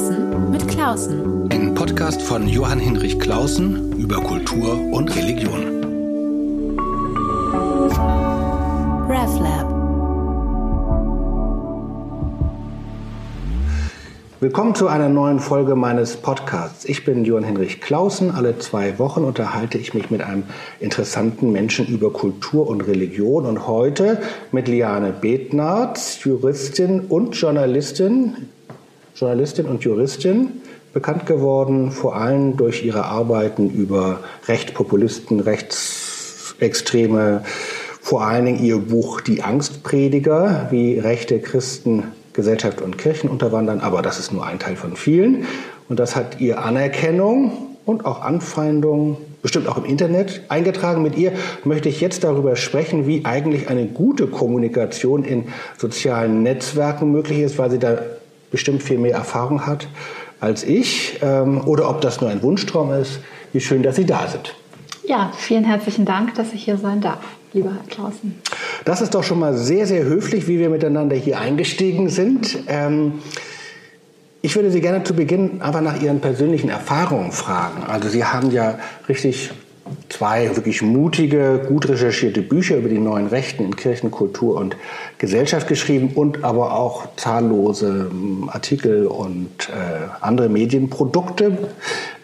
Klausen mit Klausen. Ein Podcast von Johann Hinrich Klausen über Kultur und Religion. RevLab. Willkommen zu einer neuen Folge meines Podcasts. Ich bin Johann Hinrich Klausen. Alle zwei Wochen unterhalte ich mich mit einem interessanten Menschen über Kultur und Religion und heute mit Liane Betnarz, Juristin und Journalistin, Journalistin und Juristin, bekannt geworden vor allem durch ihre Arbeiten über Rechtspopulisten, Rechtsextreme, vor allen Dingen ihr Buch Die Angstprediger, wie rechte Christen Gesellschaft und Kirchen unterwandern, aber das ist nur ein Teil von vielen. Und das hat ihr Anerkennung und auch Anfeindung, bestimmt auch im Internet, eingetragen. Mit ihr möchte ich jetzt darüber sprechen, wie eigentlich eine gute Kommunikation in sozialen Netzwerken möglich ist, weil sie da bestimmt viel mehr Erfahrung hat als ich. Ähm, oder ob das nur ein Wunschtraum ist. Wie schön, dass Sie da sind. Ja, vielen herzlichen Dank, dass ich hier sein darf, lieber Herr Klausen. Das ist doch schon mal sehr, sehr höflich, wie wir miteinander hier eingestiegen sind. Ähm, ich würde Sie gerne zu Beginn einfach nach Ihren persönlichen Erfahrungen fragen. Also Sie haben ja richtig zwei wirklich mutige, gut recherchierte Bücher über die neuen Rechten in Kirchen, Kultur und Gesellschaft geschrieben und aber auch zahllose ähm, Artikel und äh, andere Medienprodukte.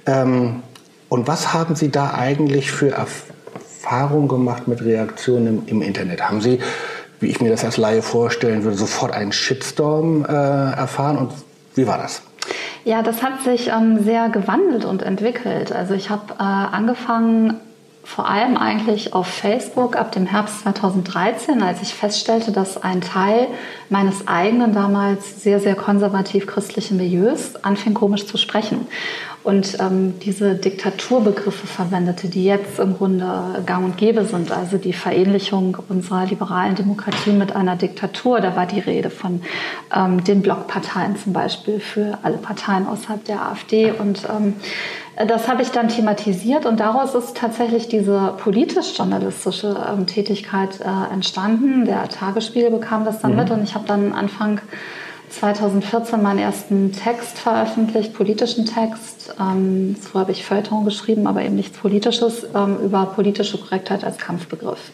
Ähm, und was haben Sie da eigentlich für Erfahrungen gemacht mit Reaktionen im, im, Internet? Haben Sie, wie ich mir das als Laie vorstellen würde, sofort einen Shitstorm äh, erfahren? Und wie war das? Ja, das hat sich ähm, sehr gewandelt und entwickelt. Also ich habe äh, angefangen vor allem eigentlich auf Facebook ab dem Herbst 2013, als ich feststellte, dass ein Teil meines eigenen damals sehr, sehr konservativ christlichen Milieus anfing komisch zu sprechen und ähm, diese Diktaturbegriffe verwendete, die jetzt im Grunde gang und gäbe sind. Also die Verähnlichung unserer liberalen Demokratie mit einer Diktatur. Da war die Rede von ähm, den Blockparteien zum Beispiel für alle Parteien außerhalb der AfD. Und ähm, das habe ich dann thematisiert und daraus ist tatsächlich diese politisch-journalistische ähm, Tätigkeit äh, entstanden. Der Tagesspiegel bekam das dann mhm. mit und ich habe dann Anfang 2014 meinen ersten Text veröffentlicht, politischen Text. Ähm, so habe ich Feuilleton geschrieben, aber eben nichts Politisches, ähm, über politische Korrektheit als Kampfbegriff.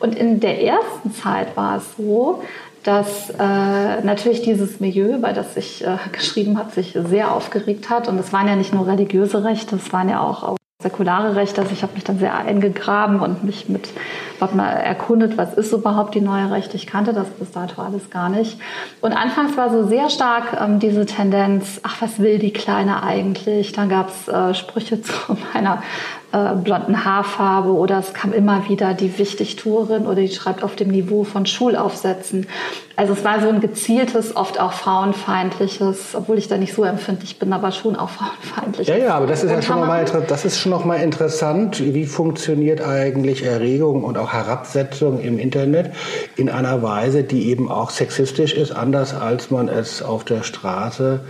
Und in der ersten Zeit war es so, dass äh, natürlich dieses Milieu, über das ich äh, geschrieben habe, sich sehr aufgeregt hat. Und es waren ja nicht nur religiöse Rechte, es waren ja auch säkulare Rechte. Also ich habe mich dann sehr eingegraben und mich mit habe mal erkundet, was ist überhaupt die neue Rechte. Ich kannte das bis dato alles gar nicht. Und anfangs war so sehr stark ähm, diese Tendenz, ach, was will die Kleine eigentlich? Dann gab es äh, Sprüche zu meiner äh, blonden Haarfarbe oder es kam immer wieder die Wichtigtourin oder die schreibt auf dem Niveau von Schulaufsätzen. Also es war so ein gezieltes, oft auch frauenfeindliches, obwohl ich da nicht so empfindlich bin, aber schon auch frauenfeindliches. Ja, ja, aber das ist ja schon noch mal, das ist schon noch mal interessant. Wie funktioniert eigentlich Erregung und auch Herabsetzung im Internet in einer Weise, die eben auch sexistisch ist, anders als man es auf der Straße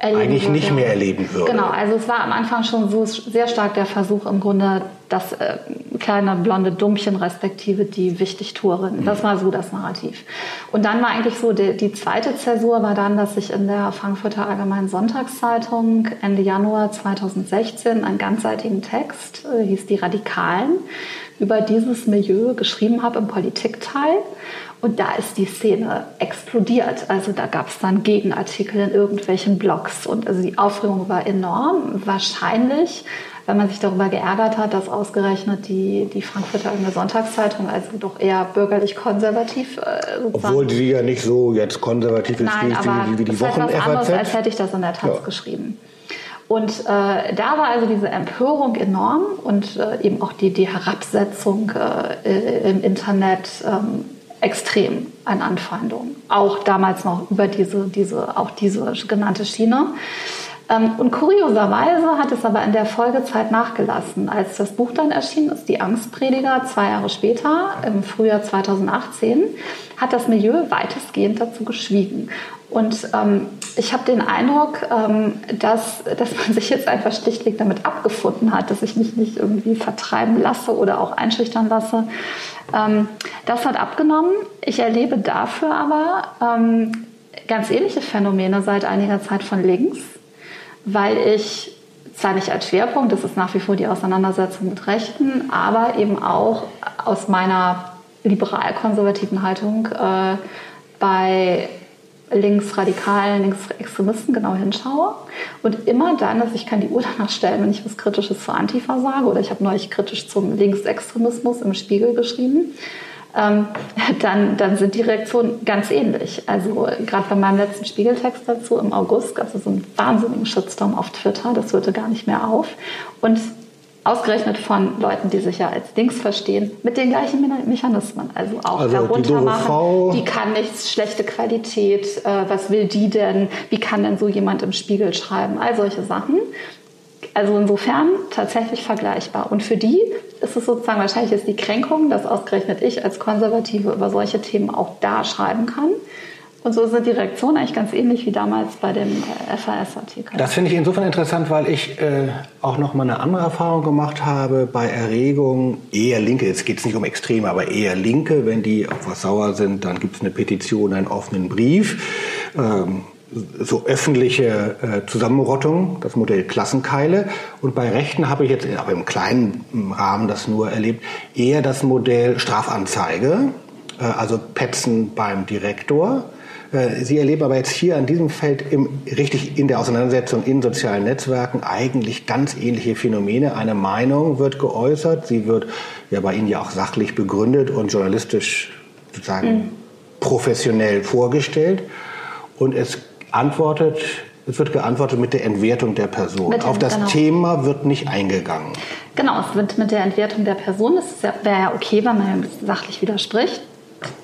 eigentlich würde. nicht mehr erleben würde. Genau, also es war am Anfang schon so sehr stark der Versuch im Grunde, das äh, kleine blonde Dummchen respektive die Wichtigtourin. Das mhm. war so das Narrativ. Und dann war eigentlich so, die, die, zweite Zäsur war dann, dass ich in der Frankfurter Allgemeinen Sonntagszeitung Ende Januar 2016 einen ganzseitigen Text, äh, hieß Die Radikalen, über dieses Milieu geschrieben habe im Politikteil. Und da ist die Szene explodiert. Also da gab es dann Gegenartikel in irgendwelchen Blogs. Und also die Aufregung war enorm. Wahrscheinlich, wenn man sich darüber geärgert hat, dass ausgerechnet die, die Frankfurter Sonntagszeitung, also doch eher bürgerlich-konservativ äh, Obwohl die ja nicht so jetzt konservativ ist Nein, wie, wie, wie die Wochen FAZ. Anderes, als hätte ich das in der Taz ja. geschrieben. Und äh, da war also diese Empörung enorm und äh, eben auch die, die Herabsetzung äh, im Internet ähm, extrem an Anfeindung. Auch damals noch über diese, diese, auch diese genannte Schiene. Ähm, und kurioserweise hat es aber in der Folgezeit nachgelassen. Als das Buch dann erschienen ist, Die Angstprediger, zwei Jahre später, im Frühjahr 2018, hat das Milieu weitestgehend dazu geschwiegen. Und ähm, ich habe den Eindruck, ähm, dass, dass man sich jetzt einfach schlichtweg damit abgefunden hat, dass ich mich nicht irgendwie vertreiben lasse oder auch einschüchtern lasse. Ähm, das hat abgenommen. Ich erlebe dafür aber ähm, ganz ähnliche Phänomene seit einiger Zeit von links, weil ich zwar nicht als Schwerpunkt, das ist nach wie vor die Auseinandersetzung mit Rechten, aber eben auch aus meiner liberal-konservativen Haltung äh, bei linksradikalen, linksextremisten genau hinschaue. Und immer dann, also ich kann die Uhr danach stellen, wenn ich was Kritisches zur Antifa sage oder ich habe neulich kritisch zum Linksextremismus im Spiegel geschrieben, ähm, dann, dann sind die Reaktionen ganz ähnlich. Also gerade bei meinem letzten Spiegeltext dazu im August gab es so einen wahnsinnigen Shitstorm auf Twitter, das hörte gar nicht mehr auf. Und ausgerechnet von Leuten, die sich ja als links verstehen, mit den gleichen Mechanismen. Also auch also heruntermachen, die, die, kann nichts, schlechte Qualität, äh, was will die denn, wie kann denn so jemand im Spiegel schreiben, all solche Sachen. Also insofern tatsächlich vergleichbar. Und für die ist es sozusagen wahrscheinlich ist die Kränkung, dass ausgerechnet ich als Konservative über solche Themen auch da schreiben kann. Und so sind die Reaktionen eigentlich ganz ähnlich wie damals bei dem äh, FAS-Artikel. Das finde ich insofern interessant, weil ich äh, auch noch mal eine andere Erfahrung gemacht habe bei Erregung eher Linke. Jetzt geht es nicht um Extreme, aber eher Linke. Wenn die auf was sauer sind, dann gibt es eine Petition, einen offenen Brief. Ähm, so öffentliche äh, Zusammenrottung, das Modell Klassenkeile. Und bei Rechten habe ich jetzt, aber im kleinen Rahmen das nur erlebt, eher das Modell Strafanzeige, äh, also Petzen beim Direktor. Äh, Sie erleben aber jetzt hier an diesem Feld im, richtig in der Auseinandersetzung in sozialen Netzwerken eigentlich ganz ähnliche Phänomene. Eine Meinung wird geäußert, sie wird ja bei Ihnen ja auch sachlich begründet und journalistisch sozusagen mhm. professionell vorgestellt. Und es antwortet, es wird geantwortet mit der Entwertung der Person. Dem, Auf das genau. Thema wird nicht eingegangen. Genau, es wird mit der Entwertung der Person, das wäre ja okay, wenn man sachlich widerspricht.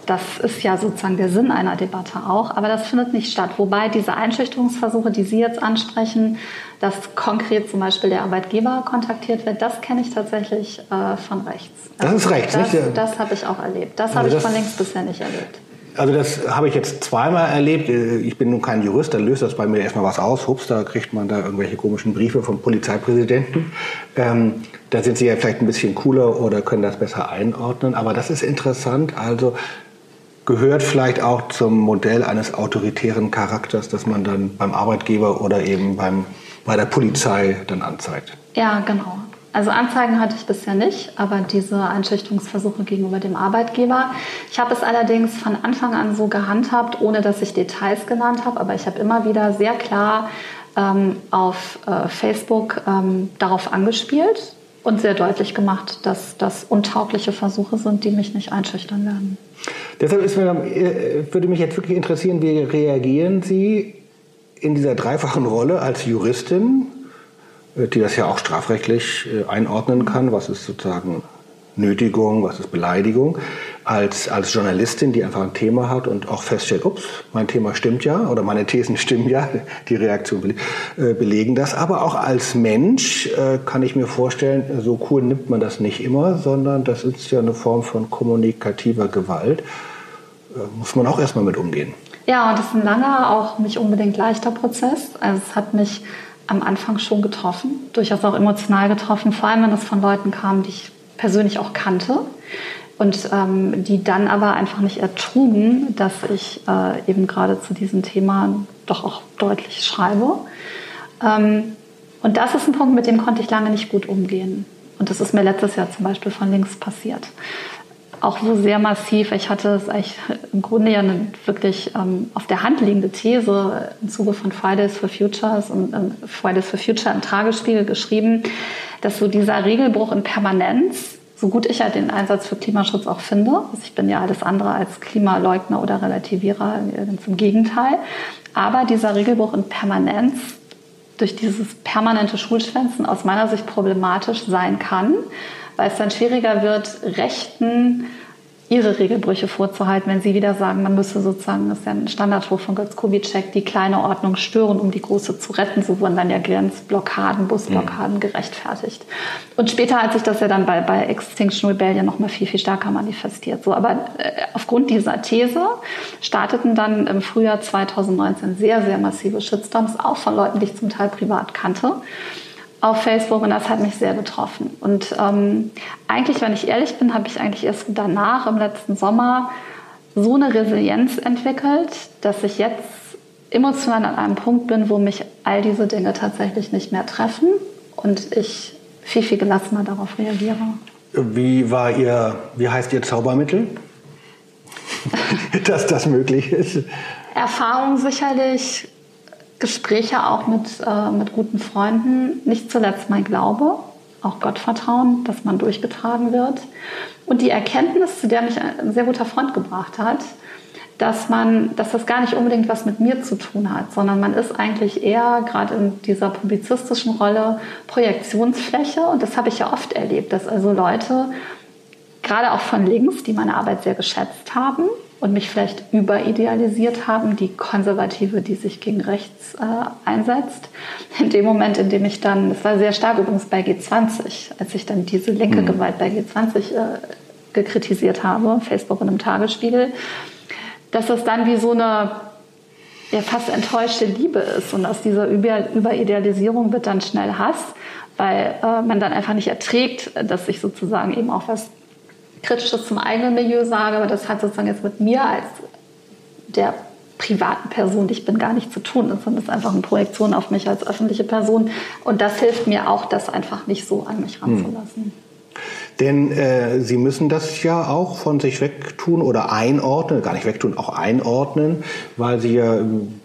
Das ist ja sozusagen der Sinn einer Debatte auch, aber das findet nicht statt. Wobei diese Einschüchterungsversuche, die Sie jetzt ansprechen, dass konkret zum Beispiel der Arbeitgeber kontaktiert wird, das kenne ich tatsächlich äh, von rechts. Also das ist rechts, das, nicht? Das habe ich auch erlebt. Das also habe ich von links bisher nicht erlebt. Also das habe ich jetzt zweimal erlebt. Ich bin nun kein Jurist, da löst das bei mir erstmal was aus. Hups, da kriegt man da irgendwelche komischen Briefe vom Polizeipräsidenten. Ähm, da sind sie ja vielleicht ein bisschen cooler oder können das besser einordnen. Aber das ist interessant. Also gehört vielleicht auch zum Modell eines autoritären Charakters, dass man dann beim Arbeitgeber oder eben beim, bei der Polizei dann anzeigt. Ja, genau. Also Anzeigen hatte ich bisher nicht, aber diese Einschüchterungsversuche gegenüber dem Arbeitgeber. Ich habe es allerdings von Anfang an so gehandhabt, ohne dass ich Details genannt habe, aber ich habe immer wieder sehr klar ähm, auf äh, Facebook ähm, darauf angespielt und sehr deutlich gemacht, dass das untaugliche Versuche sind, die mich nicht einschüchtern werden. Deshalb mir, äh, würde mich jetzt wirklich interessieren, wie reagieren Sie in dieser dreifachen Rolle als Juristin, die das ja auch strafrechtlich äh, einordnen kann, was ist sozusagen Nötigung, was ist Beleidigung, als, als Journalistin, die einfach ein Thema hat und auch feststellt, ups, mein Thema stimmt ja oder meine Thesen stimmen ja, die Reaktionen äh, belegen das. Aber auch als Mensch kann ich mir vorstellen, so cool nimmt man das nicht immer, sondern das ist ja eine Form von kommunikativer Gewalt. Muss man auch erstmal mit umgehen. Ja, und das ist ein langer, auch nicht unbedingt leichter Prozess. Also es hat mich am Anfang schon getroffen, durchaus auch emotional getroffen, vor allem wenn es von Leuten kam, die ich persönlich auch kannte und ähm, die dann aber einfach nicht ertrugen, dass ich äh, eben gerade zu diesem Thema doch auch deutlich schreibe. Ähm, und das ist ein Punkt, mit dem konnte ich lange nicht gut umgehen. Und das ist mir letztes Jahr zum Beispiel von links passiert auch so sehr massiv. Ich hatte es eigentlich im Grunde ja eine wirklich ähm, auf der Hand liegende These im Zuge von Fridays for Futures und ähm, Fridays for Future im Tagesspiegel geschrieben, dass so dieser Regelbruch in Permanenz, so gut ich ja den Einsatz für Klimaschutz auch finde, also ich bin ja alles andere als Klimaleugner oder Relativierer, ganz im Gegenteil, aber dieser Regelbruch in Permanenz durch dieses permanente Schulschwänzen aus meiner Sicht problematisch sein kann weil es dann schwieriger wird, Rechten ihre Regelbrüche vorzuhalten, wenn sie wieder sagen, man müsse sozusagen, das ist ja ein Standardspruch von Götz Kubitschek, die kleine Ordnung stören, um die große zu retten. So wurden dann ja Grenzblockaden, Busblockaden mhm. gerechtfertigt. Und später hat sich das ja dann bei, bei Extinction Rebellion noch mal viel, viel stärker manifestiert. So, aber äh, aufgrund dieser These starteten dann im Frühjahr 2019 sehr, sehr massive Shitstorms, auch von Leuten, die ich zum Teil privat kannte auf Facebook und das hat mich sehr getroffen. Und ähm, eigentlich, wenn ich ehrlich bin, habe ich eigentlich erst danach, im letzten Sommer, so eine Resilienz entwickelt, dass ich jetzt emotional an einem Punkt bin, wo mich all diese Dinge tatsächlich nicht mehr treffen und ich viel, viel gelassener darauf reagiere. Wie war Ihr, wie heißt Ihr Zaubermittel? Dass das möglich ist? Erfahrung sicherlich, Gespräche auch mit, äh, mit guten Freunden, nicht zuletzt mein Glaube, auch Gottvertrauen, dass man durchgetragen wird. Und die Erkenntnis, zu der mich ein sehr guter Freund gebracht hat, dass man, dass das gar nicht unbedingt was mit mir zu tun hat, sondern man ist eigentlich eher gerade in dieser publizistischen Rolle Projektionsfläche. Und das habe ich ja oft erlebt, dass also Leute, gerade auch von links, die meine Arbeit sehr geschätzt haben und mich vielleicht überidealisiert haben, die Konservative, die sich gegen rechts äh, einsetzt. In dem Moment, in dem ich dann, das war sehr stark übrigens bei G20, als ich dann diese linke mhm. Gewalt bei G20 äh, gekritisiert habe, Facebook und im Tagesspiegel, dass das dann wie so eine ja, fast enttäuschte Liebe ist. Und aus dieser Über Überidealisierung wird dann schnell Hass, weil äh, man dann einfach nicht erträgt, dass ich sozusagen eben auch was Kritisches zum eigenen Milieu sage. Aber das hat sozusagen jetzt mit mir als der privaten Person, die ich bin, gar nicht zu tun, es ist einfach eine Projektion auf mich als öffentliche Person. Und das hilft mir auch, das einfach nicht so an mich ranzulassen. Hm. Denn äh, Sie müssen das ja auch von sich wegtun oder einordnen, gar nicht wegtun, auch einordnen, weil Sie ja ähm,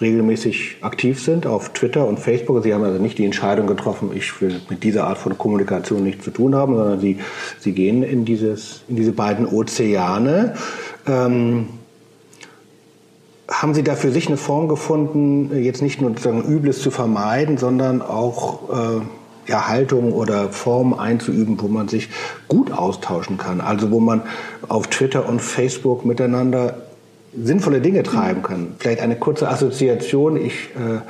regelmäßig aktiv sind auf Twitter und Facebook. Sie haben also nicht die Entscheidung getroffen, ich will mit dieser Art von Kommunikation nichts zu tun haben, sondern Sie, Sie gehen in, dieses, in diese beiden Ozeane. Ähm, haben Sie da für sich eine Form gefunden, jetzt nicht nur sozusagen Übles zu vermeiden, sondern auch äh, ja, Haltung oder Form einzuüben, wo man sich gut austauschen kann. Also wo man auf Twitter und Facebook miteinander sinnvolle Dinge treiben kann. Vielleicht eine kurze Assoziation. Ich äh,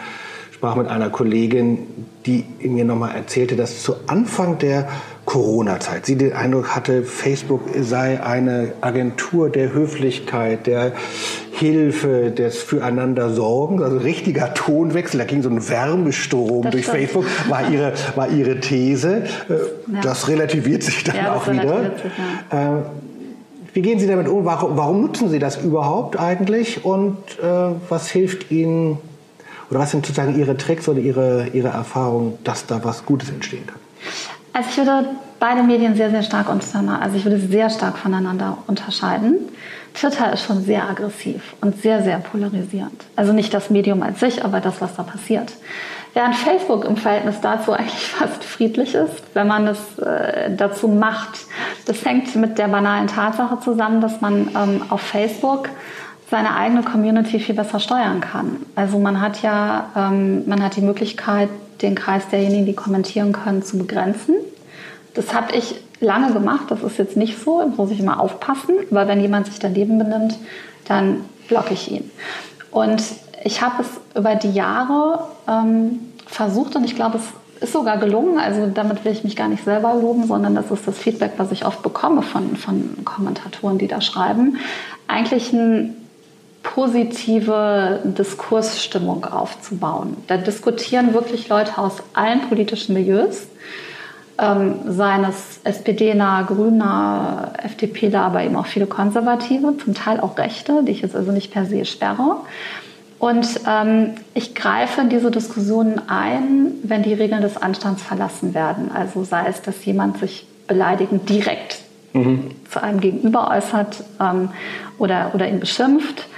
sprach mit einer Kollegin, die mir nochmal erzählte, dass zu Anfang der Corona-Zeit sie den Eindruck hatte, Facebook sei eine Agentur der Höflichkeit, der Hilfe, des Füreinander Sorgen, also richtiger Tonwechsel, da ging so ein Wärmestrom das durch stimmt. Facebook, war ihre, war ihre These. Äh, ja. Das relativiert sich dann ja, auch wieder. Sich, ja. Wie gehen Sie damit um? Warum, nutzen Sie das überhaupt eigentlich? Und äh, was hilft Ihnen, oder was sind sozusagen Ihre Tricks oder Ihre, Ihre Erfahrungen, dass da was Gutes entstehen kann? Also ich würde beide Medien sehr, sehr stark untereinander, also ich würde sehr stark voneinander unterscheiden. Twitter ist schon sehr aggressiv und sehr, sehr polarisierend. Also nicht das Medium als sich, aber das, was da passiert. Während Facebook im Verhältnis dazu eigentlich fast friedlich ist, wenn man es äh, dazu macht. Das hängt mit der banalen Tatsache zusammen, dass man ähm, auf Facebook seine eigene Community viel besser steuern kann. Also man hat ja, ähm, man hat die Möglichkeit, den Kreis derjenigen, die kommentieren können, zu begrenzen. Das habe ich lange gemacht. Das ist jetzt nicht so. Da muss ich immer aufpassen, weil wenn jemand sich daneben benimmt, dann blocke ich ihn. Und ich habe es über die Jahre ähm, versucht und ich glaube, es ist sogar gelungen. Also damit will ich mich gar nicht selber loben, sondern das ist das Feedback, was ich oft bekomme von, von Kommentatoren, die da schreiben. Eigentlich eine positive Diskursstimmung aufzubauen. Da diskutieren wirklich Leute aus allen politischen Milieus ähm, seien es SPD-nah, Grüner, FDPler, aber eben auch viele Konservative, zum Teil auch Rechte, die ich jetzt also nicht per se sperre. Und ähm, ich greife in diese Diskussionen ein, wenn die Regeln des Anstands verlassen werden. Also sei es, dass jemand sich beleidigend direkt mhm. zu einem Gegenüber äußert ähm, oder, oder ihn beschimpft.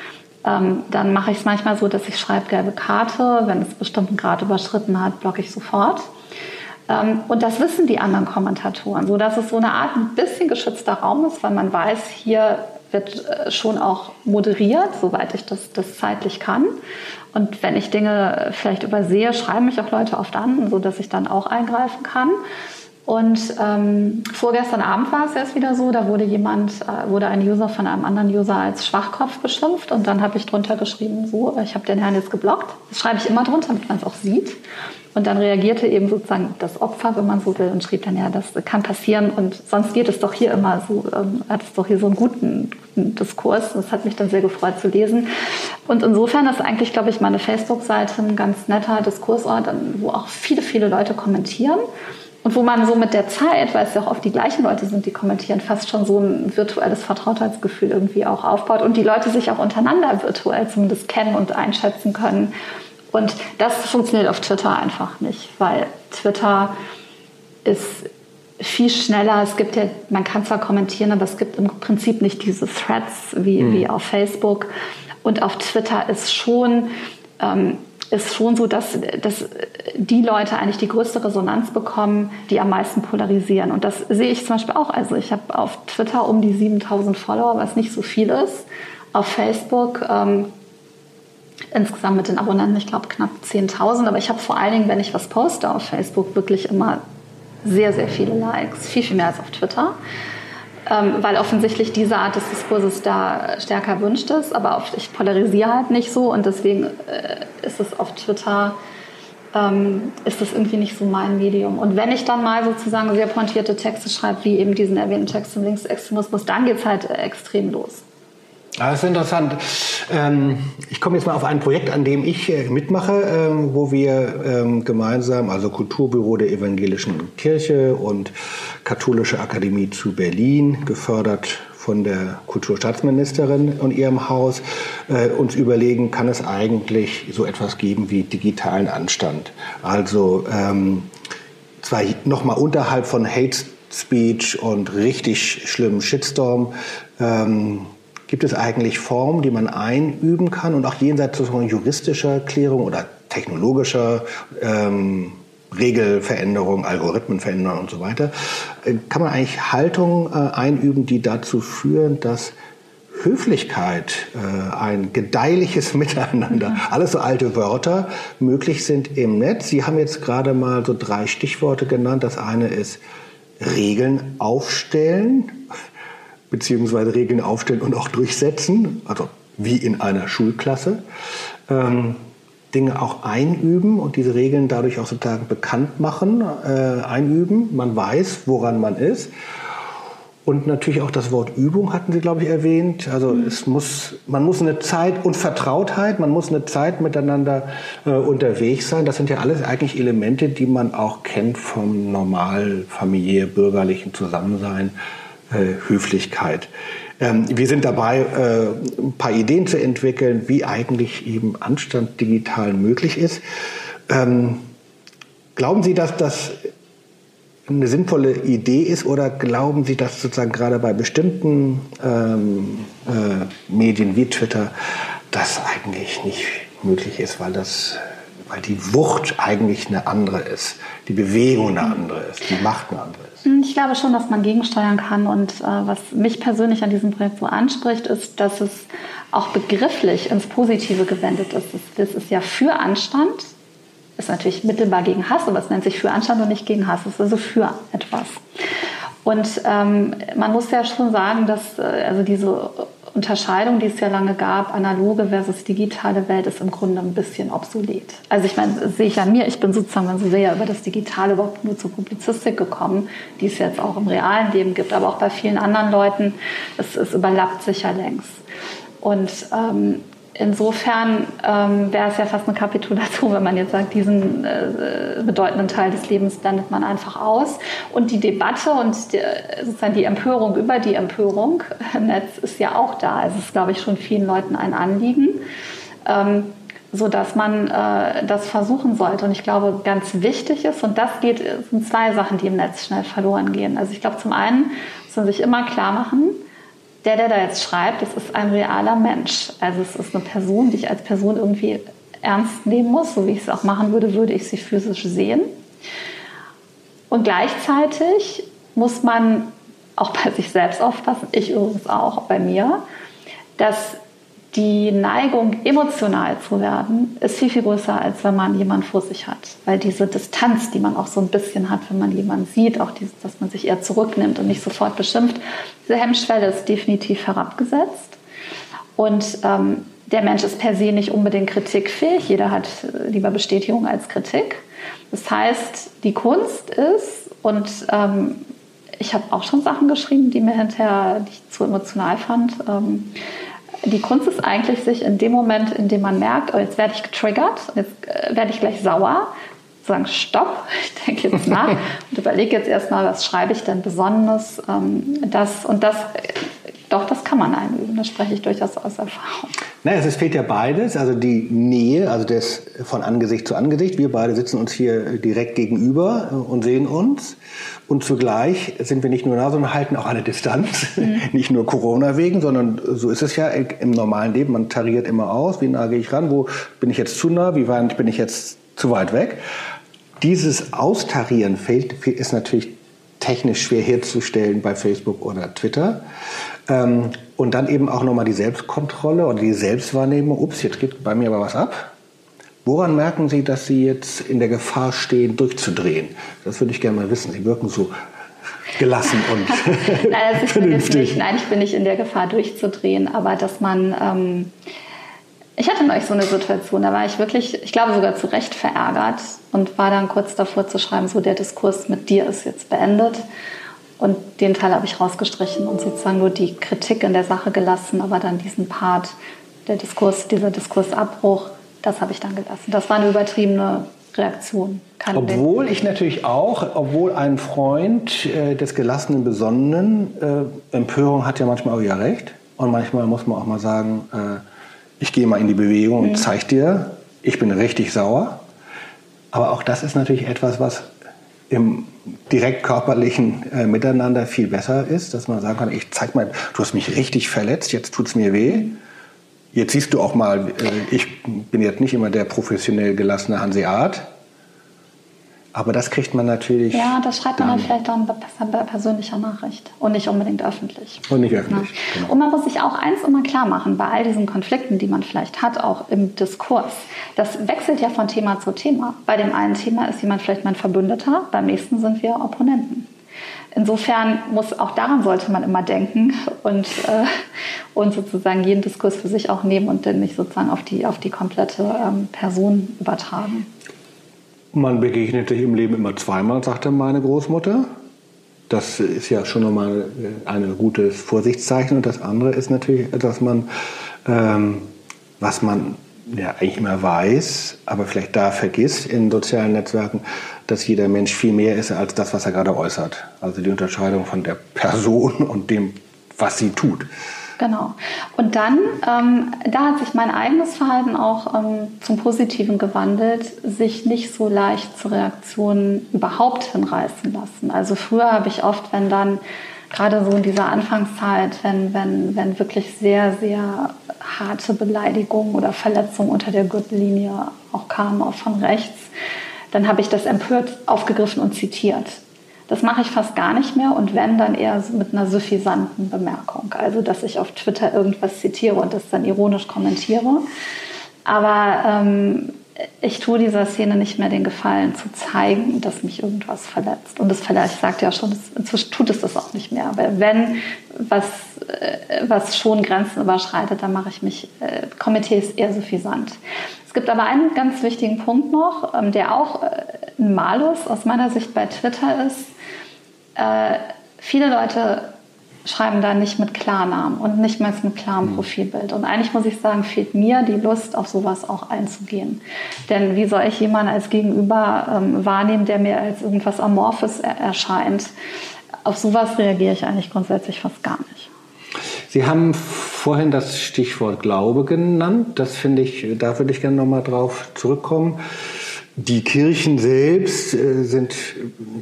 Ähm, dann mache ich es manchmal so, dass ich schreibe gelbe Karte. Wenn es bestimmten Grad überschritten hat, blocke ich sofort. Ähm, und das wissen die anderen Kommentatoren, so dass es so eine Art ein bisschen geschützter Raum ist, weil man weiß, hier wird äh, schon auch moderiert, soweit ich das, das zeitlich kann. Und wenn ich Dinge vielleicht übersehe, schreiben mich auch Leute oft an, so dass ich dann auch eingreifen kann. Und ähm, vorgestern Abend war es erst wieder so, da wurde jemand, äh, wurde ein User von einem anderen User als Schwachkopf beschimpft und dann habe ich drunter geschrieben, so, ich habe den Herrn jetzt geblockt. Das schreibe ich immer drunter, damit man es auch sieht. Und dann reagierte eben sozusagen das Opfer, wenn man so will, und schrieb dann, ja, das kann passieren und sonst geht es doch hier immer so, ähm, hat es doch hier so einen guten, guten Diskurs. Das hat mich dann sehr gefreut zu lesen. Und insofern ist eigentlich, glaube ich, meine Facebook-Seite ein ganz netter Diskursort, wo auch viele, viele Leute kommentieren. und wo man so mit der Zeit, weil es ja auch oft die gleichen Leute sind, die kommentieren, fast schon so ein virtuelles Vertrautheitsgefühl irgendwie auch aufbaut und die Leute sich auch untereinander virtuell zumindest kennen und einschätzen können. Und das funktioniert auf Twitter einfach nicht, weil Twitter ist viel schneller. Es gibt ja, man kann zwar kommentieren, aber es gibt im Prinzip nicht diese Threads wie, mhm. wie auf Facebook. Und auf Twitter ist schon ähm, ist schon so, dass, dass die Leute eigentlich die größte Resonanz bekommen, die am meisten polarisieren. Und das sehe ich zum Beispiel auch. Also ich habe auf Twitter um die 7000 Follower, was nicht so viel ist. Auf Facebook ähm, insgesamt mit den Abonnenten, ich glaube, knapp 10.000. Aber ich habe vor allen Dingen, wenn ich was poste auf Facebook, wirklich immer sehr, sehr viele Likes. Viel, viel mehr als auf Twitter ähm, weil offensichtlich diese Art des Diskurses da stärker wünscht ist. Aber oft, ich polarisiere halt nicht so und deswegen äh, ist es auf Twitter ähm, ist das irgendwie nicht so mein Medium. Und wenn ich dann mal sozusagen sehr pointierte Texte schreibe, wie eben diesen erwähnten Text zum Linksextremismus, dann geht es halt äh, extrem los. Ah, das ist interessant. Ähm, ich komme jetzt mal auf ein Projekt, an dem ich äh, mitmache, ähm, wo wir ähm, gemeinsam, also Kulturbüro der Evangelischen Kirche und Katholische Akademie zu Berlin, gefördert von der Kulturstaatsministerin und ihrem Haus, äh, uns überlegen, kann es eigentlich so etwas geben wie digitalen Anstand? Also zwar nochmal unterhalb von Hate Speech und richtig schlimmen Shitstorm, Gibt es eigentlich Formen, die man einüben kann und auch jenseits von juristischer Klärung oder technologischer ähm, Regelveränderung, Algorithmenveränderung und so weiter, äh, kann man eigentlich Haltungen äh, einüben, die dazu führen, dass Höflichkeit, äh, ein gedeihliches Miteinander, mhm. alles so alte Wörter möglich sind im Netz. Sie haben jetzt gerade mal so drei Stichworte genannt. Das eine ist Regeln aufstellen beziehungsweise Regeln aufstellen und auch durchsetzen, also wie in einer Schulklasse. Ähm, Dinge auch einüben und diese Regeln dadurch auch sozusagen bekannt machen, äh, einüben. Man weiß, woran man ist. Und natürlich auch das Wort Übung hatten Sie, glaube ich, erwähnt. Also mhm. es muss, man muss eine Zeit und Vertrautheit, man muss eine Zeit miteinander äh, unterwegs sein. Das sind ja alles eigentlich Elemente, die man auch kennt vom normal familiär bürgerlichen Zusammensein Höflichkeit. Ähm, wir sind dabei, äh, ein paar Ideen zu entwickeln, wie eigentlich eben Anstand digital möglich ist. Ähm, glauben Sie, dass das eine sinnvolle Idee ist oder glauben Sie, dass sozusagen gerade bei bestimmten ähm, äh, Medien wie Twitter das eigentlich nicht möglich ist, weil das weil die Wucht eigentlich eine andere ist, die Bewegung eine andere ist, die Macht eine andere ist. Hm, ich glaube schon, dass man gegensteuern kann. Und äh, was mich persönlich an diesem Projekt so anspricht, ist, dass es auch begrifflich ins Positive gewendet ist. Das ist ja für Anstand, ist natürlich mittelbar gegen Hass, aber es nennt sich für Anstand und nicht gegen Hass. Es ist also für etwas. Und ähm, man muss ja schon sagen, dass äh, also diese Unterscheidung, die es ja lange gab, analoge versus digitale Welt, ist im Grunde ein bisschen obsolet. Also ich meine, sehe ich an mir, ich bin sozusagen so sehr über das Digitale überhaupt nur zur Publizistik gekommen, die es jetzt auch im realen Leben gibt, aber auch bei vielen anderen Leuten, es, es überlappt sich ja längst. Und ähm, insofern ähm, wäre es ja fast eine Kapitulation, wenn man jetzt sagt, diesen äh, bedeutenden Teil des Lebens blendet man einfach aus. Und die Debatte und die, sozusagen die Empörung über die Empörung im Netz ist ja auch da. Es ist, glaube ich, schon vielen Leuten ein Anliegen. Ähm, so dass man äh, das versuchen sollte. Und ich glaube, ganz wichtig ist, und das geht, sind zwei Sachen, die im Netz schnell verloren gehen. Also ich glaube, zum einen muss man sich immer klar machen, der, der da jetzt schreibt, das ist ein realer Mensch. Also es ist eine Person, die ich als Person irgendwie ernst nehmen muss. So wie ich es auch machen würde, würde ich sie physisch sehen. Und gleichzeitig muss man auch bei sich selbst aufpassen, ich übrigens auch bei mir, dass die Neigung, emotional zu werden, ist viel, viel größer, als wenn man jemanden vor sich hat. Weil diese Distanz, die man auch so ein bisschen hat, wenn man jemanden sieht, auch dieses, dass man sich eher zurücknimmt und nicht sofort beschimpft, diese Hemmschwelle ist definitiv herabgesetzt. Und ähm, der Mensch ist per se nicht unbedingt kritikfähig. Jeder hat äh, lieber Bestätigung als Kritik. Das heißt, die Kunst ist, und ähm, ich habe auch schon Sachen geschrieben, die mir hinterher die ich zu emotional fand, ähm, die Kunst ist eigentlich, sich in dem Moment, in dem man merkt, oh, jetzt werde ich getriggert, jetzt äh, werde ich gleich sauer, sagen, stopp, ich denke jetzt nach und überlege jetzt erstmal, was schreibe ich denn Besonderes. Ähm, das, und das, doch, das kann man einüben, das spreche ich durchaus aus Erfahrung. Naja, es fehlt ja beides, also die Nähe, also das von Angesicht zu Angesicht. Wir beide sitzen uns hier direkt gegenüber und sehen uns. Und zugleich sind wir nicht nur nah, sondern halten auch eine Distanz. Mhm. Nicht nur Corona wegen, sondern so ist es ja im normalen Leben. Man tariert immer aus, wie nah gehe ich ran, wo bin ich jetzt zu nah, wie weit bin ich jetzt zu weit weg. Dieses Austarieren fehlt, ist natürlich technisch schwer herzustellen bei Facebook oder Twitter. Ähm, und dann eben auch nochmal die Selbstkontrolle oder die Selbstwahrnehmung. Ups, jetzt geht bei mir aber was ab. Woran merken Sie, dass Sie jetzt in der Gefahr stehen, durchzudrehen? Das würde ich gerne mal wissen. Sie wirken so gelassen und Nein, vernünftig. Nicht, nein, ich bin nicht in der Gefahr, durchzudrehen, aber dass man... Ähm, ich hatte neulich so eine Situation, da war ich wirklich, ich glaube sogar zu Recht verärgert und war dann kurz davor zu schreiben, so der Diskurs mit dir ist jetzt beendet. Und den Teil habe ich rausgestrichen und sozusagen nur die Kritik in der Sache gelassen, aber dann diesen Part, der Diskurs, dieser Diskursabbruch, das habe ich dann gelassen. Das war eine übertriebene Reaktion. Kein obwohl ich natürlich auch, obwohl ein Freund äh, des gelassenen Besonnenen, äh, Empörung hat ja manchmal auch ja recht. Und manchmal muss man auch mal sagen, äh, ich gehe mal in die Bewegung und mhm. zeige dir, ich bin richtig sauer. Aber auch das ist natürlich etwas, was im direkt körperlichen äh, Miteinander viel besser ist, dass man sagen kann, ich zeig mal, du hast mich richtig verletzt, jetzt tut es mir weh. Jetzt siehst du auch mal, äh, ich bin jetzt nicht immer der professionell gelassene Hanseat, aber das kriegt man natürlich. Ja, das schreibt man dann vielleicht auch bei persönlicher Nachricht und nicht unbedingt öffentlich. Und nicht öffentlich. Ja. Genau. Und man muss sich auch eins immer klar machen, bei all diesen Konflikten, die man vielleicht hat, auch im Diskurs. Das wechselt ja von Thema zu Thema. Bei dem einen Thema ist jemand vielleicht mein Verbündeter, beim nächsten sind wir Opponenten. Insofern muss auch daran sollte man immer denken und, äh, und sozusagen jeden Diskurs für sich auch nehmen und dann nicht sozusagen auf die, auf die komplette ähm, Person übertragen. Man begegnet sich im Leben immer zweimal, sagte meine Großmutter. Das ist ja schon nochmal äh, ein gutes Vorsichtszeichen. Und das andere ist natürlich, dass man, ähm, was man ja eigentlich immer weiß, aber vielleicht da vergisst in sozialen Netzwerken, dass jeder Mensch viel mehr ist als das, was er gerade äußert. Also die Unterscheidung von der Person und dem, was sie tut. Genau. Und dann, ähm, da hat sich mein eigenes Verhalten auch ähm, zum Positiven gewandelt, sich nicht so leicht zu Reaktionen überhaupt hinreißen lassen. Also früher habe ich oft, wenn dann gerade so in dieser Anfangszeit, wenn, wenn, wenn wirklich sehr, sehr harte Beleidigungen oder Verletzungen unter der Gürtellinie auch kamen, auch von rechts, dann habe ich das empört aufgegriffen und zitiert. Das mache ich fast gar nicht mehr und wenn, dann eher mit einer suffisanten Bemerkung. Also, dass ich auf Twitter irgendwas zitiere und das dann ironisch kommentiere. Aber ähm, ich tue dieser Szene nicht mehr den Gefallen zu zeigen, dass mich irgendwas verletzt. Und das vielleicht sagt ja schon, inzwischen tut es das auch nicht mehr. Aber wenn was, äh, was schon Grenzen überschreitet, dann mache ich mich, äh, kommentiere es eher suffisant. Es gibt aber einen ganz wichtigen Punkt noch, ähm, der auch äh, ein Malus aus meiner Sicht bei Twitter ist äh, viele Leute schreiben da nicht mit Klarnamen und nicht mal mit klarem mhm. Profilbild. Und eigentlich muss ich sagen, fehlt mir die Lust, auf sowas auch einzugehen. Denn wie soll ich jemanden als Gegenüber ähm, wahrnehmen, der mir als irgendwas Amorphes er erscheint? Auf sowas reagiere ich eigentlich grundsätzlich fast gar nicht. Sie haben vorhin das Stichwort Glaube genannt. Das finde ich, da würde ich gerne nochmal drauf zurückkommen. Die Kirchen selbst äh, sind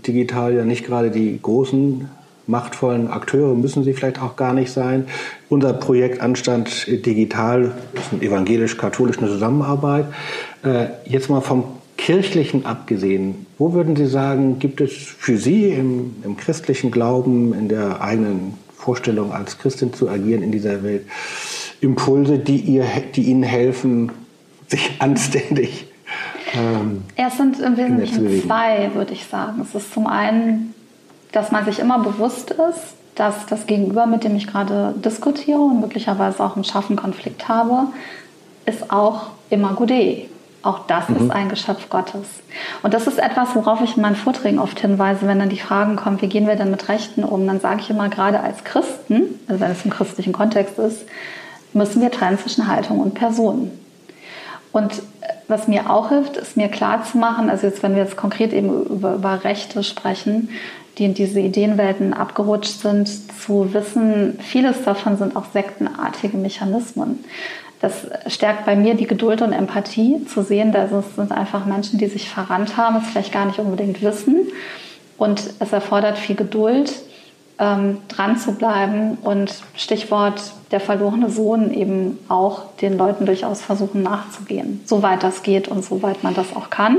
digital ja nicht gerade die großen machtvollen Akteure, müssen sie vielleicht auch gar nicht sein. Unser Projekt Anstand Digital ist eine evangelisch-katholische Zusammenarbeit. Äh, jetzt mal vom Kirchlichen abgesehen, wo würden Sie sagen, gibt es für Sie im, im christlichen Glauben, in der eigenen Vorstellung als Christin zu agieren in dieser Welt, Impulse, die, ihr, die Ihnen helfen, sich anständig ähm, es sind im Wesentlichen zwei, würde ich sagen. Es ist zum einen, dass man sich immer bewusst ist, dass das Gegenüber, mit dem ich gerade diskutiere und möglicherweise auch einen scharfen Konflikt habe, ist auch immer Gude. Auch das mhm. ist ein Geschöpf Gottes. Und das ist etwas, worauf ich in meinen Vorträgen oft hinweise, wenn dann die Fragen kommen, wie gehen wir denn mit Rechten um? Dann sage ich immer, gerade als Christen, also wenn es im christlichen Kontext ist, müssen wir trennen zwischen Haltung und Person. Und was mir auch hilft, ist mir klarzumachen, also jetzt, wenn wir jetzt konkret eben über, über Rechte sprechen, die in diese Ideenwelten abgerutscht sind, zu wissen, vieles davon sind auch sektenartige Mechanismen. Das stärkt bei mir die Geduld und Empathie, zu sehen, dass es sind einfach Menschen, die sich verrannt haben, es vielleicht gar nicht unbedingt wissen. Und es erfordert viel Geduld, ähm, dran zu bleiben und Stichwort der verlorene Sohn eben auch den Leuten durchaus versuchen nachzugehen, soweit das geht und soweit man das auch kann.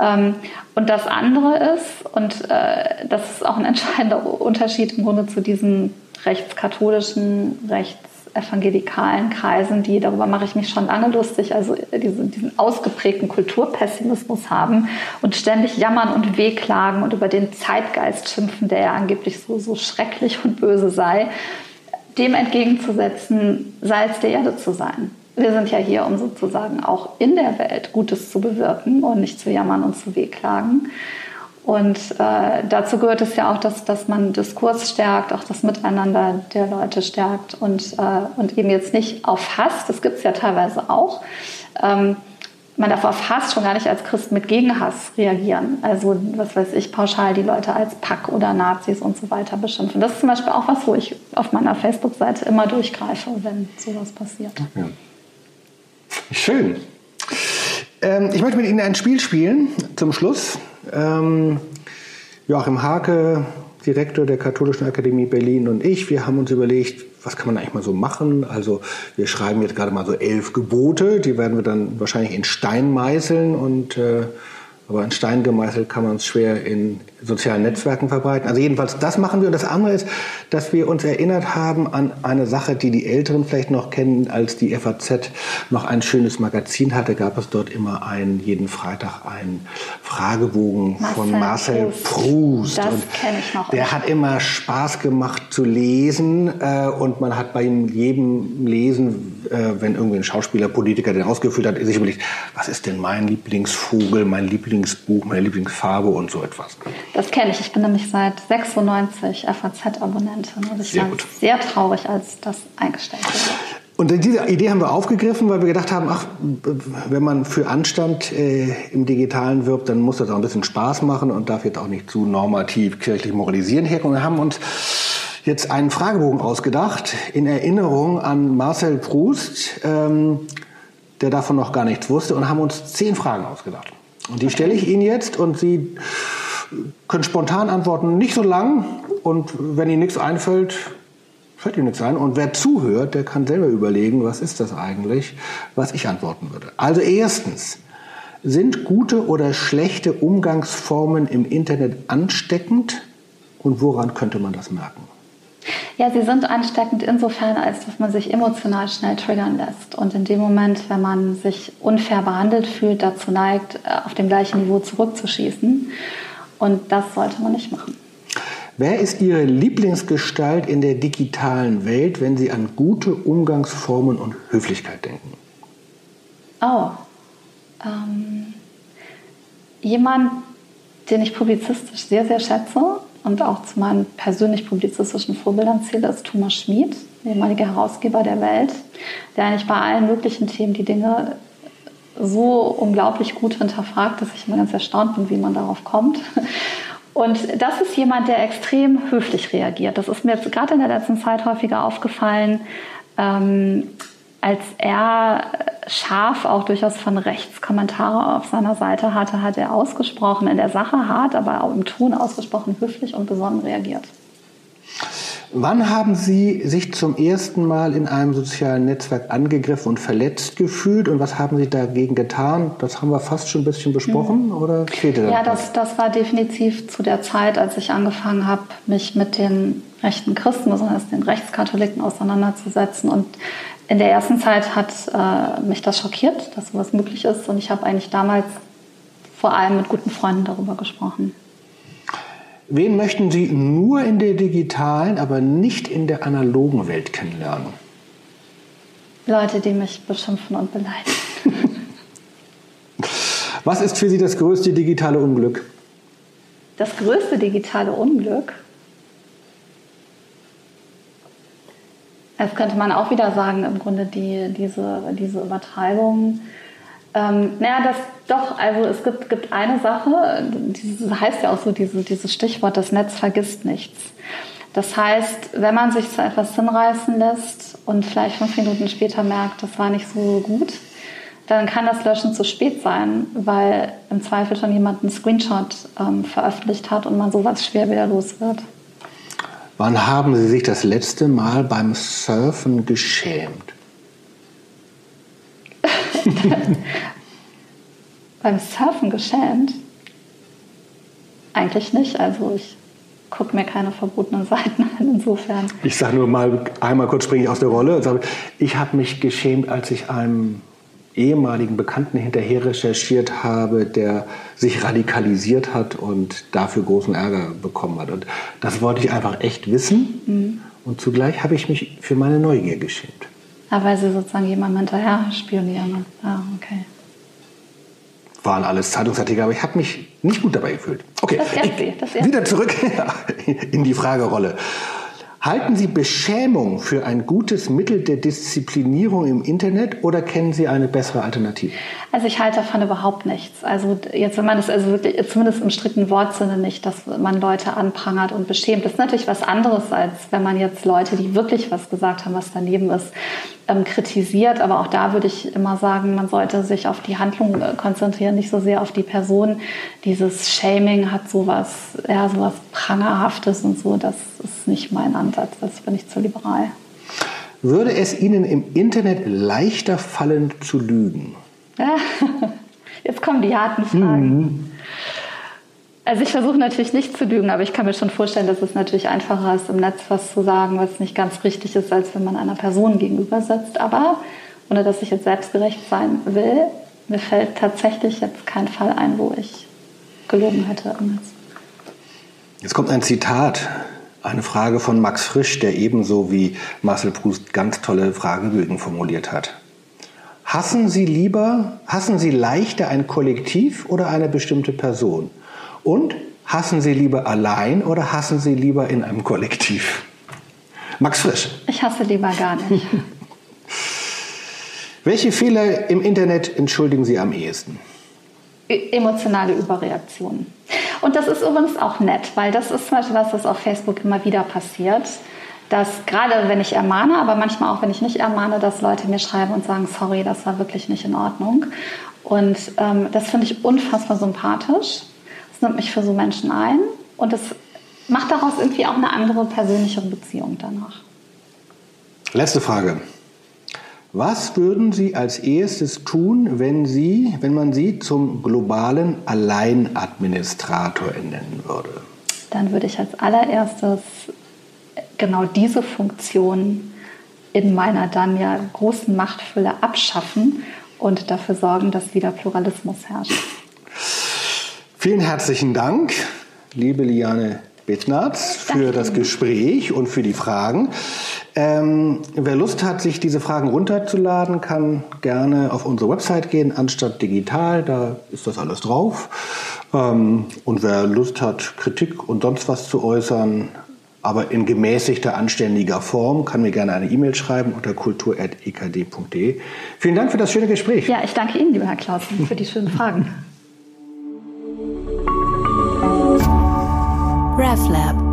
Ähm, und das andere ist, und äh, das ist auch ein entscheidender Unterschied im Grunde zu diesen rechtskatholischen, rechts evangelikalen Kreisen, die, darüber mache ich mich schon lange lustig, also diesen, diesen ausgeprägten Kulturpessimismus haben und ständig jammern und wehklagen und über den Zeitgeist schimpfen, der ja angeblich so, so schrecklich und böse sei, dem entgegenzusetzen, Salz der Erde zu sein. Wir sind ja hier, um sozusagen auch in der Welt Gutes zu bewirken und nicht zu jammern und zu wehklagen. Und äh, dazu gehört es ja auch, dass, dass man Diskurs stärkt, auch das Miteinander der Leute stärkt und, äh, und eben jetzt nicht auf Hass, das gibt es ja teilweise auch. Ähm, man darf auf Hass schon gar nicht als Christ mit Gegenhass reagieren. Also, was weiß ich, pauschal die Leute als Pack oder Nazis und so weiter beschimpfen. Das ist zum Beispiel auch was, wo ich auf meiner Facebook-Seite immer durchgreife, wenn sowas passiert. Ja. Schön. Ähm, ich möchte mit Ihnen ein Spiel spielen zum Schluss. Ähm, Joachim Hake, Direktor der Katholischen Akademie Berlin und ich, wir haben uns überlegt, was kann man eigentlich mal so machen? Also wir schreiben jetzt gerade mal so elf Gebote, die werden wir dann wahrscheinlich in Stein meißeln und äh, aber in Stein gemeißelt kann man es schwer in sozialen Netzwerken verbreiten. Also jedenfalls, das machen wir. Und das andere ist, dass wir uns erinnert haben an eine Sache, die die Älteren vielleicht noch kennen, als die FAZ noch ein schönes Magazin hatte, gab es dort immer einen, jeden Freitag einen Fragebogen Marcel von Marcel Proust. Proust. Das kenne ich noch. Der hat immer Spaß gemacht zu lesen äh, und man hat bei ihm jedem Lesen, äh, wenn irgendwie ein Schauspieler, Politiker den ausgefüllt hat, sich überlegt, was ist denn mein Lieblingsvogel, mein Lieblingsbuch, meine Lieblingsfarbe und so etwas. Das kenne ich. Ich bin nämlich seit 96 FAZ-Abonnentin und ich sehr war gut. sehr traurig, als das eingestellt wurde. Und diese Idee haben wir aufgegriffen, weil wir gedacht haben, ach, wenn man für Anstand äh, im Digitalen wirbt, dann muss das auch ein bisschen Spaß machen und darf jetzt auch nicht zu normativ kirchlich moralisieren herkommen. Wir haben uns jetzt einen Fragebogen ausgedacht in Erinnerung an Marcel Proust, ähm, der davon noch gar nichts wusste, und haben uns zehn Fragen ausgedacht. Und die stelle ich Ihnen jetzt und Sie können spontan antworten, nicht so lang. Und wenn Ihnen nichts einfällt, fällt Ihnen nichts ein. Und wer zuhört, der kann selber überlegen, was ist das eigentlich, was ich antworten würde. Also erstens, sind gute oder schlechte Umgangsformen im Internet ansteckend und woran könnte man das merken? Ja, sie sind ansteckend insofern, als dass man sich emotional schnell triggern lässt und in dem Moment, wenn man sich unfair behandelt fühlt, dazu neigt, äh, auf dem gleichen Niveau zurückzuschießen. Und das sollte man nicht machen. Wer ist Ihre Lieblingsgestalt in der digitalen Welt, wenn Sie an gute Umgangsformen und Höflichkeit denken? Oh, ähm, jemand, den ich publizistisch sehr, sehr schätze und auch zu meinen persönlich publizistischen Vorbildern zähle, ist Thomas Schmid, ehemaliger Herausgeber der Welt, der eigentlich bei allen möglichen Themen die Dinge so unglaublich gut hinterfragt, dass ich immer ganz erstaunt bin, wie man darauf kommt. Und das ist jemand, der extrem höflich reagiert. Das ist mir jetzt gerade in der letzten Zeit häufiger aufgefallen, ähm, als er scharf auch durchaus von rechts Kommentare auf seiner Seite hatte, hat er ausgesprochen in der Sache hart, aber auch im Ton ausgesprochen höflich und besonnen reagiert. Wann haben Sie sich zum ersten Mal in einem sozialen Netzwerk angegriffen und verletzt gefühlt und was haben Sie dagegen getan? Das haben wir fast schon ein bisschen besprochen mhm. oder fehlte da Ja, das, das war definitiv zu der Zeit, als ich angefangen habe, mich mit den rechten Christen, besonders den Rechtskatholiken auseinanderzusetzen. Und in der ersten Zeit hat äh, mich das schockiert, dass sowas möglich ist. Und ich habe eigentlich damals vor allem mit guten Freunden darüber gesprochen. Wen möchten Sie nur in der digitalen, aber nicht in der analogen Welt kennenlernen? Leute, die mich beschimpfen und beleidigen. Was ist für Sie das größte digitale Unglück? Das größte digitale Unglück? Das könnte man auch wieder sagen, im Grunde die, diese, diese Übertreibung Ähm, naja, das doch, also es gibt, gibt eine Sache, das heißt ja auch so diese, dieses Stichwort, das Netz vergisst nichts. Das heißt, wenn man sich zu etwas hinreißen lässt und vielleicht fünf Minuten später merkt, das war nicht so gut, dann kann das Löschen zu spät sein, weil im Zweifel schon jemand einen Screenshot ähm, veröffentlicht hat und man sowas schwer wieder los wird. Wann haben Sie sich das letzte Mal beim Surfen geschämt? beim Surfen geschämt? Eigentlich nicht. Also ich gucke mir keine verbotenen Seiten an, insofern. Ich sage nur mal, einmal kurz springe ich aus der Rolle und sage, ich habe mich geschämt, als ich einem ehemaligen Bekannten hinterher recherchiert habe, der sich radikalisiert hat und dafür großen Ärger bekommen hat. Und das wollte ich einfach echt wissen. Mhm. Und zugleich habe ich mich für meine Neugier geschämt. Ja, weil sie sozusagen jemandem hinterher spionieren. Ah, okay. Waren alles Zeitungsartikel, aber ich habe mich nicht gut dabei gefühlt. Okay, das erste, das erste. wieder zurück in die Fragerolle. Halten Sie Beschämung für ein gutes Mittel der Disziplinierung im Internet oder kennen Sie eine bessere Alternative? Also ich halte davon überhaupt nichts. Also jetzt, wenn man es also wirklich, zumindest im strikten Wortsinne nicht, dass man Leute anprangert und beschämt, das ist natürlich was anderes, als wenn man jetzt Leute, die wirklich was gesagt haben, was daneben ist, ähm, kritisiert. Aber auch da würde ich immer sagen, man sollte sich auf die Handlung äh, konzentrieren, nicht so sehr auf die Person. Dieses Shaming hat sowas, ja, sowas Prangerhaftes und so. Das ist nicht mein Ansatz. Das bin ich zu liberal. Würde es Ihnen im Internet leichter fallen zu lügen? Jetzt kommen die harten Fragen. Mhm. Also ich versuche natürlich nicht zu lügen, aber ich kann mir schon vorstellen, dass es natürlich einfacher ist, im Netz was zu sagen, was nicht ganz richtig ist, als wenn man einer Person gegenüber sitzt. Aber ohne dass ich jetzt selbstgerecht sein will, mir fällt tatsächlich jetzt kein Fall ein, wo ich gelogen hätte im Netz. Jetzt kommt ein Zitat, eine Frage von Max Frisch, der ebenso wie Marcel Proust ganz tolle Fragebögen formuliert hat. Hassen Sie lieber, hassen Sie leichter ein Kollektiv oder eine bestimmte Person? Und hassen Sie lieber allein oder hassen Sie lieber in einem Kollektiv? Max Frisch. Ich hasse lieber gar nicht. Welche Fehler im Internet entschuldigen Sie am ehesten? Emotionale Überreaktionen. Und das ist übrigens auch nett, weil das ist zum Beispiel was, das auf Facebook immer wieder passiert dass gerade wenn ich ermahne, aber manchmal auch wenn ich nicht ermahne, dass Leute mir schreiben und sagen, sorry, das war wirklich nicht in Ordnung. Und ähm, das finde ich unfassbar sympathisch. Es nimmt mich für so Menschen ein und es macht daraus irgendwie auch eine andere persönliche Beziehung danach. Letzte Frage. Was würden Sie als erstes tun, wenn, Sie, wenn man Sie zum globalen Alleinadministrator ernennen würde? Dann würde ich als allererstes genau diese Funktion in meiner dann ja großen Machtfülle abschaffen und dafür sorgen, dass wieder Pluralismus herrscht. Vielen herzlichen Dank, liebe Liane Bittnatz, für das Gespräch und für die Fragen. Ähm, wer Lust hat, sich diese Fragen runterzuladen, kann gerne auf unsere Website gehen, anstatt digital, da ist das alles drauf. Ähm, und wer Lust hat, Kritik und sonst was zu äußern, aber in gemäßigter, anständiger Form, kann mir gerne eine E-Mail schreiben unter kultur.ekd.de. Vielen Dank für das schöne Gespräch. Ja, ich danke Ihnen, lieber Herr Klausen, für die schönen Fragen. RefLab